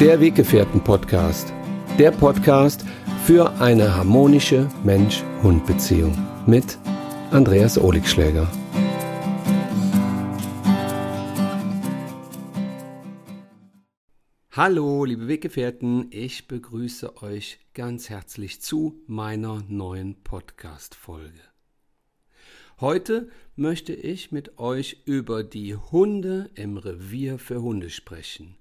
Der Weggefährten-Podcast. Der Podcast für eine harmonische Mensch-Hund-Beziehung mit Andreas Oligschläger. Hallo, liebe Weggefährten, ich begrüße euch ganz herzlich zu meiner neuen Podcast-Folge. Heute möchte ich mit euch über die Hunde im Revier für Hunde sprechen.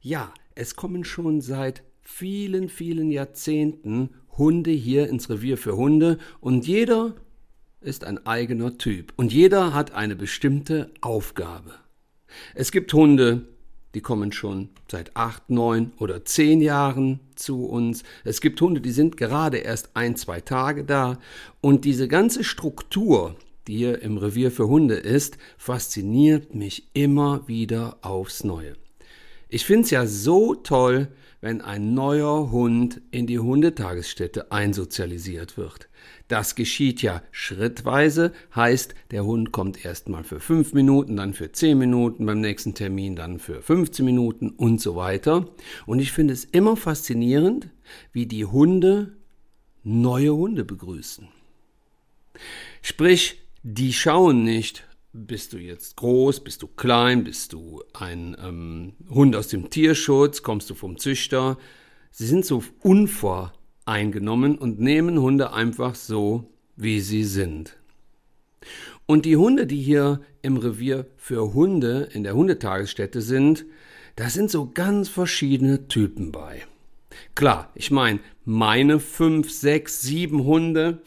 Ja, es kommen schon seit vielen, vielen Jahrzehnten Hunde hier ins Revier für Hunde und jeder ist ein eigener Typ und jeder hat eine bestimmte Aufgabe. Es gibt Hunde, die kommen schon seit acht, neun oder zehn Jahren zu uns. Es gibt Hunde, die sind gerade erst ein, zwei Tage da. Und diese ganze Struktur, die hier im Revier für Hunde ist, fasziniert mich immer wieder aufs Neue. Ich finde es ja so toll, wenn ein neuer Hund in die Hundetagesstätte einsozialisiert wird. Das geschieht ja schrittweise, heißt, der Hund kommt erstmal für fünf Minuten, dann für zehn Minuten, beim nächsten Termin dann für 15 Minuten und so weiter. Und ich finde es immer faszinierend, wie die Hunde neue Hunde begrüßen. Sprich, die schauen nicht, bist du jetzt groß, bist du klein, bist du ein ähm, Hund aus dem Tierschutz, kommst du vom Züchter. Sie sind so unvoreingenommen und nehmen Hunde einfach so, wie sie sind. Und die Hunde, die hier im Revier für Hunde in der Hundetagesstätte sind, da sind so ganz verschiedene Typen bei. Klar, ich meine, meine fünf, sechs, sieben Hunde,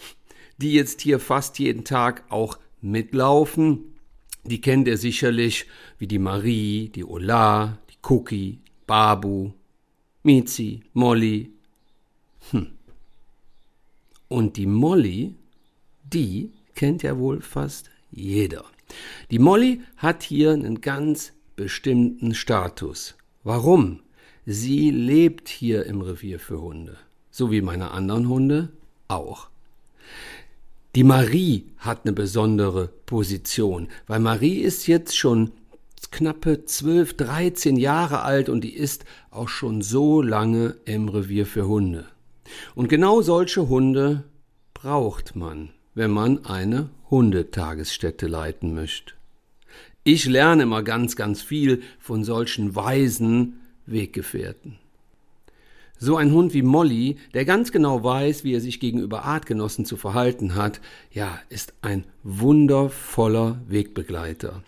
die jetzt hier fast jeden Tag auch mitlaufen. Die kennt ihr sicherlich wie die Marie, die Ola, die Cookie, Babu, Mizi, Molly. Hm. Und die Molly, die kennt ja wohl fast jeder. Die Molly hat hier einen ganz bestimmten Status. Warum? Sie lebt hier im Revier für Hunde, so wie meine anderen Hunde auch. Die Marie hat eine besondere Position, weil Marie ist jetzt schon knappe 12, 13 Jahre alt und die ist auch schon so lange im Revier für Hunde. Und genau solche Hunde braucht man, wenn man eine Hundetagesstätte leiten möchte. Ich lerne immer ganz, ganz viel von solchen weisen Weggefährten. So ein Hund wie Molly, der ganz genau weiß, wie er sich gegenüber Artgenossen zu verhalten hat, ja, ist ein wundervoller Wegbegleiter.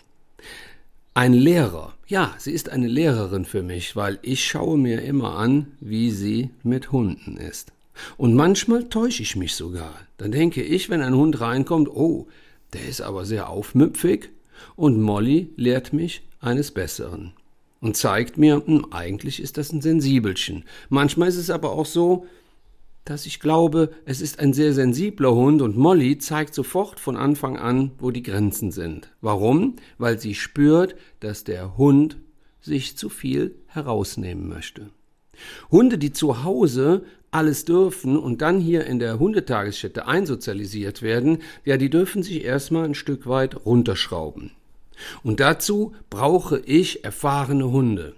Ein Lehrer, ja, sie ist eine Lehrerin für mich, weil ich schaue mir immer an, wie sie mit Hunden ist. Und manchmal täusche ich mich sogar. Dann denke ich, wenn ein Hund reinkommt, oh, der ist aber sehr aufmüpfig, und Molly lehrt mich eines Besseren und zeigt mir, hm, eigentlich ist das ein Sensibelchen. Manchmal ist es aber auch so, dass ich glaube, es ist ein sehr sensibler Hund und Molly zeigt sofort von Anfang an, wo die Grenzen sind. Warum? Weil sie spürt, dass der Hund sich zu viel herausnehmen möchte. Hunde, die zu Hause alles dürfen und dann hier in der Hundetagesstätte einsozialisiert werden, ja, die dürfen sich erstmal ein Stück weit runterschrauben. Und dazu brauche ich erfahrene Hunde.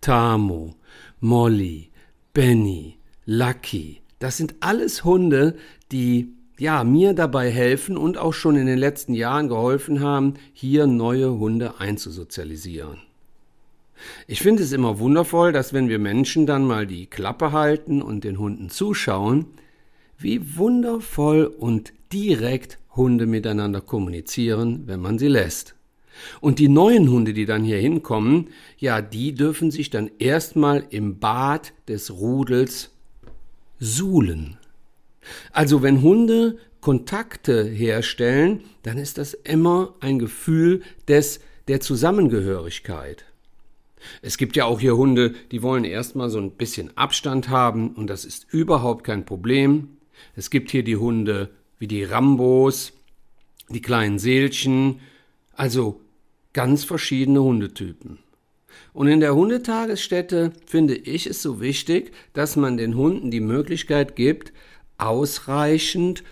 Tamo, Molly, Benny, Lucky, das sind alles Hunde, die ja, mir dabei helfen und auch schon in den letzten Jahren geholfen haben, hier neue Hunde einzusozialisieren. Ich finde es immer wundervoll, dass wenn wir Menschen dann mal die Klappe halten und den Hunden zuschauen, wie wundervoll und direkt Hunde miteinander kommunizieren, wenn man sie lässt. Und die neuen Hunde, die dann hier hinkommen, ja, die dürfen sich dann erstmal im Bad des Rudels suhlen. Also wenn Hunde Kontakte herstellen, dann ist das immer ein Gefühl des der Zusammengehörigkeit. Es gibt ja auch hier Hunde, die wollen erstmal so ein bisschen Abstand haben und das ist überhaupt kein Problem. Es gibt hier die Hunde wie die Rambos, die kleinen Seelchen, also ganz verschiedene Hundetypen. Und in der Hundetagesstätte finde ich es so wichtig, dass man den Hunden die Möglichkeit gibt, ausreichend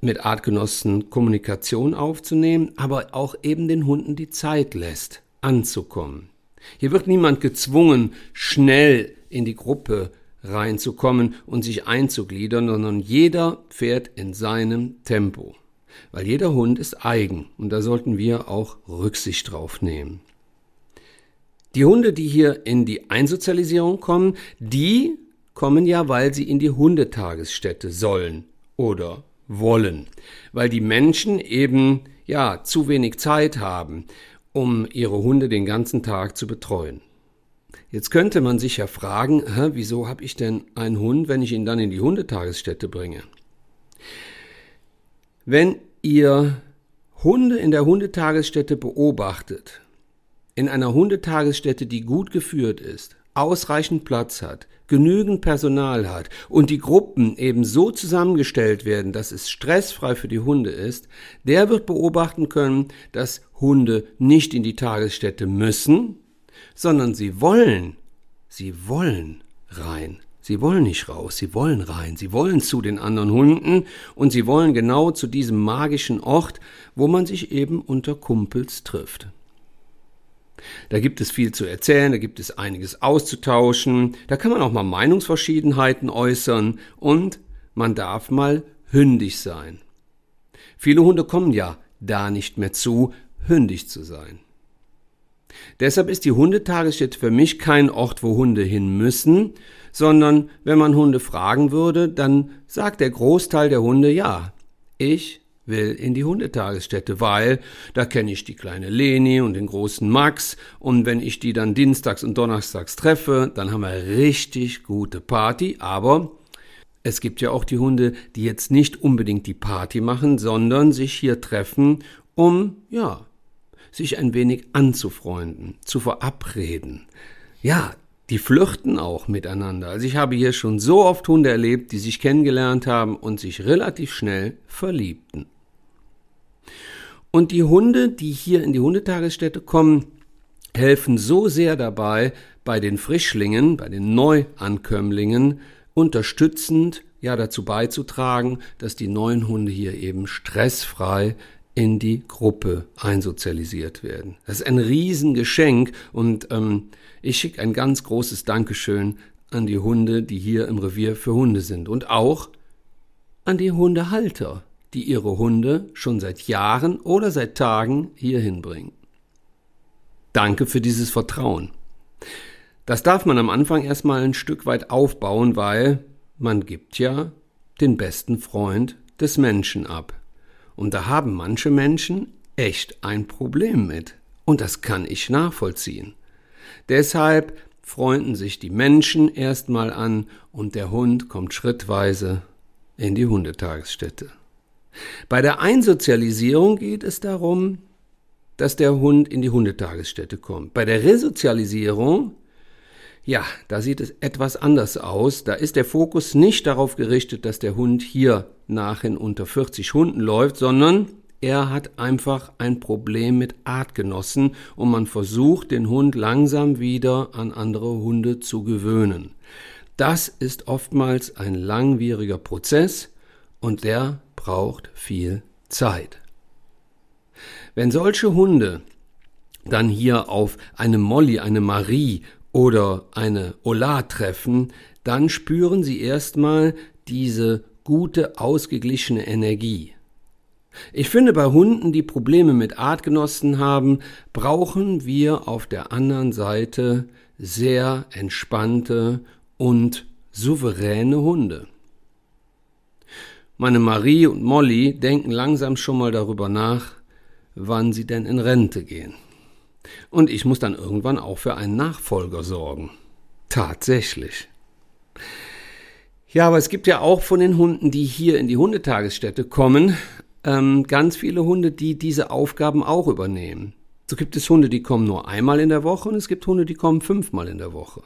mit Artgenossen Kommunikation aufzunehmen, aber auch eben den Hunden die Zeit lässt, anzukommen. Hier wird niemand gezwungen, schnell in die Gruppe reinzukommen und sich einzugliedern, sondern jeder fährt in seinem Tempo. Weil jeder Hund ist eigen und da sollten wir auch Rücksicht drauf nehmen. Die Hunde, die hier in die Einsozialisierung kommen, die kommen ja, weil sie in die Hundetagesstätte sollen oder wollen, weil die Menschen eben ja zu wenig Zeit haben, um ihre Hunde den ganzen Tag zu betreuen. Jetzt könnte man sich ja fragen, hä, wieso habe ich denn einen Hund, wenn ich ihn dann in die Hundetagesstätte bringe? Wenn ihr Hunde in der Hundetagesstätte beobachtet, in einer Hundetagesstätte, die gut geführt ist, ausreichend Platz hat, genügend Personal hat und die Gruppen eben so zusammengestellt werden, dass es stressfrei für die Hunde ist, der wird beobachten können, dass Hunde nicht in die Tagesstätte müssen, sondern sie wollen, sie wollen rein. Sie wollen nicht raus, sie wollen rein, sie wollen zu den anderen Hunden und sie wollen genau zu diesem magischen Ort, wo man sich eben unter Kumpels trifft. Da gibt es viel zu erzählen, da gibt es einiges auszutauschen, da kann man auch mal Meinungsverschiedenheiten äußern und man darf mal hündig sein. Viele Hunde kommen ja da nicht mehr zu, hündig zu sein. Deshalb ist die Hundetagesstätte für mich kein Ort, wo Hunde hin müssen, sondern wenn man Hunde fragen würde, dann sagt der Großteil der Hunde ja, ich will in die Hundetagesstätte, weil da kenne ich die kleine Leni und den großen Max und wenn ich die dann dienstags und donnerstags treffe, dann haben wir richtig gute Party, aber es gibt ja auch die Hunde, die jetzt nicht unbedingt die Party machen, sondern sich hier treffen, um, ja, sich ein wenig anzufreunden, zu verabreden. Ja, die flirten auch miteinander. Also ich habe hier schon so oft Hunde erlebt, die sich kennengelernt haben und sich relativ schnell verliebten. Und die Hunde, die hier in die Hundetagesstätte kommen, helfen so sehr dabei, bei den Frischlingen, bei den Neuankömmlingen, unterstützend ja dazu beizutragen, dass die neuen Hunde hier eben stressfrei in die Gruppe einsozialisiert werden. Das ist ein Riesengeschenk und ähm, ich schicke ein ganz großes Dankeschön an die Hunde, die hier im Revier für Hunde sind und auch an die Hundehalter, die ihre Hunde schon seit Jahren oder seit Tagen hierhin bringen. Danke für dieses Vertrauen. Das darf man am Anfang erstmal ein Stück weit aufbauen, weil man gibt ja den besten Freund des Menschen ab. Und da haben manche Menschen echt ein Problem mit. Und das kann ich nachvollziehen. Deshalb freunden sich die Menschen erstmal an und der Hund kommt schrittweise in die Hundetagesstätte. Bei der Einsozialisierung geht es darum, dass der Hund in die Hundetagesstätte kommt. Bei der Resozialisierung, ja, da sieht es etwas anders aus. Da ist der Fokus nicht darauf gerichtet, dass der Hund hier nachhin unter 40 Hunden läuft, sondern er hat einfach ein Problem mit Artgenossen und man versucht, den Hund langsam wieder an andere Hunde zu gewöhnen. Das ist oftmals ein langwieriger Prozess und der braucht viel Zeit. Wenn solche Hunde dann hier auf eine Molly, eine Marie oder eine Ola treffen, dann spüren sie erstmal diese gute, ausgeglichene Energie. Ich finde, bei Hunden, die Probleme mit Artgenossen haben, brauchen wir auf der anderen Seite sehr entspannte und souveräne Hunde. Meine Marie und Molly denken langsam schon mal darüber nach, wann sie denn in Rente gehen. Und ich muss dann irgendwann auch für einen Nachfolger sorgen. Tatsächlich. Ja, aber es gibt ja auch von den Hunden, die hier in die Hundetagesstätte kommen, ähm, ganz viele Hunde, die diese Aufgaben auch übernehmen. So gibt es Hunde, die kommen nur einmal in der Woche und es gibt Hunde, die kommen fünfmal in der Woche.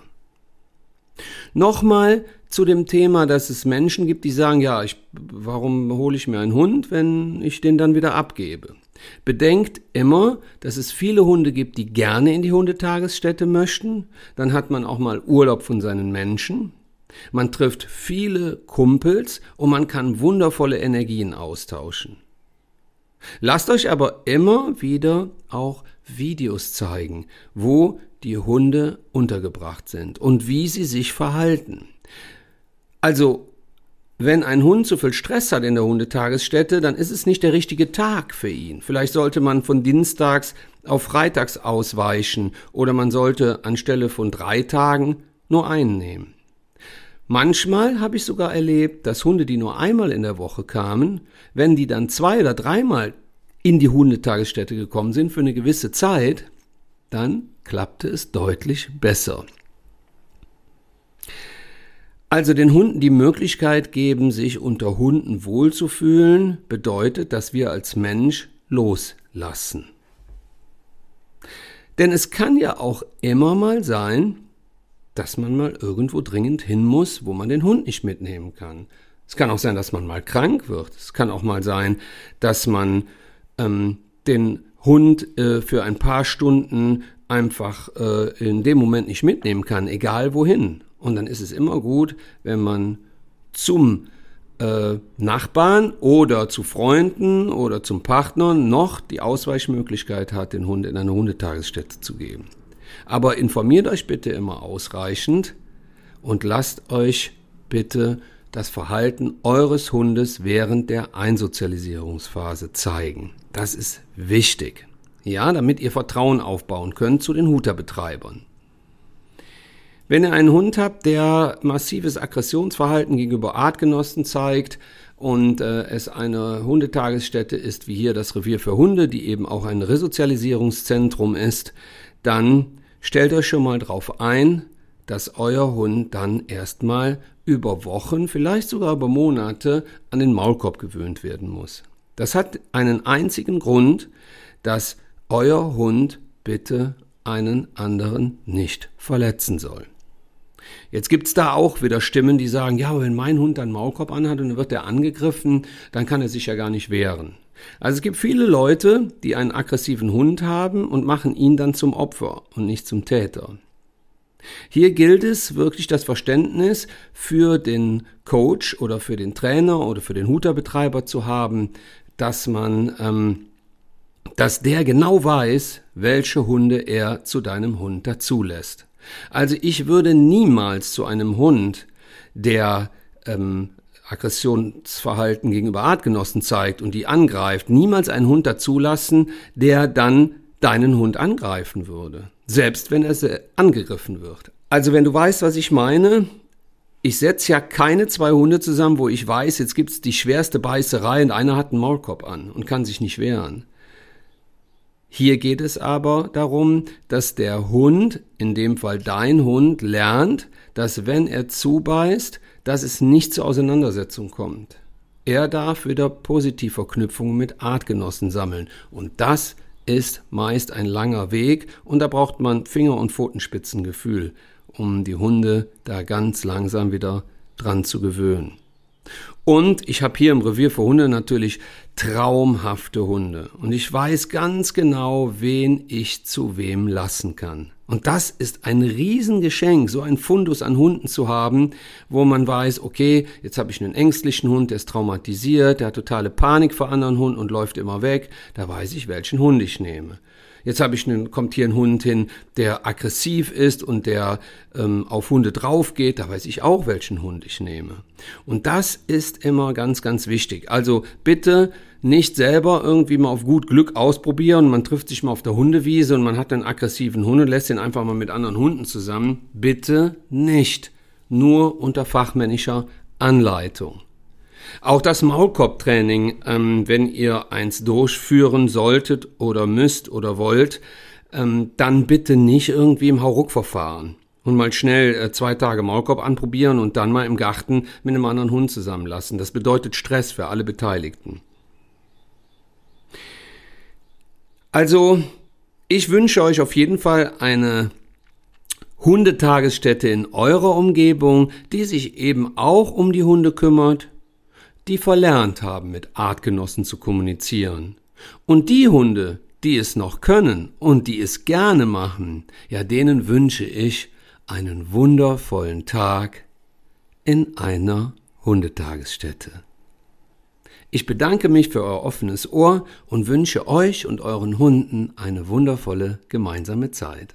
Nochmal zu dem Thema, dass es Menschen gibt, die sagen, ja, ich, warum hole ich mir einen Hund, wenn ich den dann wieder abgebe? Bedenkt immer, dass es viele Hunde gibt, die gerne in die Hundetagesstätte möchten. Dann hat man auch mal Urlaub von seinen Menschen. Man trifft viele Kumpels und man kann wundervolle Energien austauschen. Lasst euch aber immer wieder auch Videos zeigen, wo die Hunde untergebracht sind und wie sie sich verhalten. Also, wenn ein Hund zu viel Stress hat in der Hundetagesstätte, dann ist es nicht der richtige Tag für ihn. Vielleicht sollte man von Dienstags auf Freitags ausweichen oder man sollte anstelle von drei Tagen nur einen nehmen. Manchmal habe ich sogar erlebt, dass Hunde, die nur einmal in der Woche kamen, wenn die dann zwei oder dreimal in die Hundetagesstätte gekommen sind für eine gewisse Zeit, dann klappte es deutlich besser. Also den Hunden die Möglichkeit geben, sich unter Hunden wohlzufühlen, bedeutet, dass wir als Mensch loslassen. Denn es kann ja auch immer mal sein, dass man mal irgendwo dringend hin muss, wo man den Hund nicht mitnehmen kann. Es kann auch sein, dass man mal krank wird. Es kann auch mal sein, dass man ähm, den Hund äh, für ein paar Stunden einfach äh, in dem Moment nicht mitnehmen kann, egal wohin. Und dann ist es immer gut, wenn man zum äh, Nachbarn oder zu Freunden oder zum Partner noch die Ausweichmöglichkeit hat, den Hund in eine Hundetagesstätte zu geben. Aber informiert euch bitte immer ausreichend und lasst euch bitte das Verhalten eures Hundes während der Einsozialisierungsphase zeigen. Das ist wichtig. Ja, damit ihr Vertrauen aufbauen könnt zu den Huterbetreibern. Wenn ihr einen Hund habt, der massives Aggressionsverhalten gegenüber Artgenossen zeigt und äh, es eine Hundetagesstätte ist, wie hier das Revier für Hunde, die eben auch ein Resozialisierungszentrum ist, dann stellt euch schon mal darauf ein, dass euer Hund dann erstmal über Wochen, vielleicht sogar über Monate an den Maulkorb gewöhnt werden muss. Das hat einen einzigen Grund, dass euer Hund bitte einen anderen nicht verletzen soll. Jetzt gibt's da auch wieder Stimmen, die sagen, ja, wenn mein Hund einen Maulkorb anhat und dann wird er angegriffen, dann kann er sich ja gar nicht wehren. Also es gibt viele Leute, die einen aggressiven Hund haben und machen ihn dann zum Opfer und nicht zum Täter. Hier gilt es wirklich das Verständnis für den Coach oder für den Trainer oder für den Huterbetreiber zu haben, dass man, ähm, dass der genau weiß, welche Hunde er zu deinem Hund dazulässt. Also ich würde niemals zu einem Hund, der ähm, Aggressionsverhalten gegenüber Artgenossen zeigt und die angreift, niemals einen Hund dazulassen, der dann deinen Hund angreifen würde, selbst wenn er angegriffen wird. Also wenn du weißt, was ich meine, ich setze ja keine zwei Hunde zusammen, wo ich weiß, jetzt gibt's die schwerste Beißerei und einer hat einen Maulkorb an und kann sich nicht wehren. Hier geht es aber darum, dass der Hund, in dem Fall dein Hund, lernt, dass wenn er zubeißt, dass es nicht zur Auseinandersetzung kommt. Er darf wieder Positivverknüpfungen mit Artgenossen sammeln. Und das ist meist ein langer Weg und da braucht man Finger- und Pfotenspitzengefühl, um die Hunde da ganz langsam wieder dran zu gewöhnen. Und ich habe hier im Revier für Hunde natürlich traumhafte Hunde. Und ich weiß ganz genau, wen ich zu wem lassen kann. Und das ist ein Riesengeschenk, so ein Fundus an Hunden zu haben, wo man weiß, okay, jetzt habe ich einen ängstlichen Hund, der ist traumatisiert, der hat totale Panik vor anderen Hunden und läuft immer weg. Da weiß ich, welchen Hund ich nehme. Jetzt habe ich einen, kommt hier ein Hund hin, der aggressiv ist und der ähm, auf Hunde drauf geht. Da weiß ich auch, welchen Hund ich nehme. Und das ist immer ganz, ganz wichtig. Also bitte nicht selber irgendwie mal auf gut Glück ausprobieren. Man trifft sich mal auf der Hundewiese und man hat einen aggressiven Hund und lässt ihn einfach mal mit anderen Hunden zusammen. Bitte nicht. Nur unter fachmännischer Anleitung. Auch das Maulkorbtraining, ähm, wenn ihr eins durchführen solltet oder müsst oder wollt, ähm, dann bitte nicht irgendwie im Hauruck-Verfahren und mal schnell äh, zwei Tage Maulkorb anprobieren und dann mal im Garten mit einem anderen Hund zusammenlassen. Das bedeutet Stress für alle Beteiligten. Also, ich wünsche euch auf jeden Fall eine Hundetagesstätte in eurer Umgebung, die sich eben auch um die Hunde kümmert, die verlernt haben, mit Artgenossen zu kommunizieren. Und die Hunde, die es noch können und die es gerne machen, ja, denen wünsche ich einen wundervollen Tag in einer Hundetagesstätte. Ich bedanke mich für euer offenes Ohr und wünsche euch und euren Hunden eine wundervolle gemeinsame Zeit.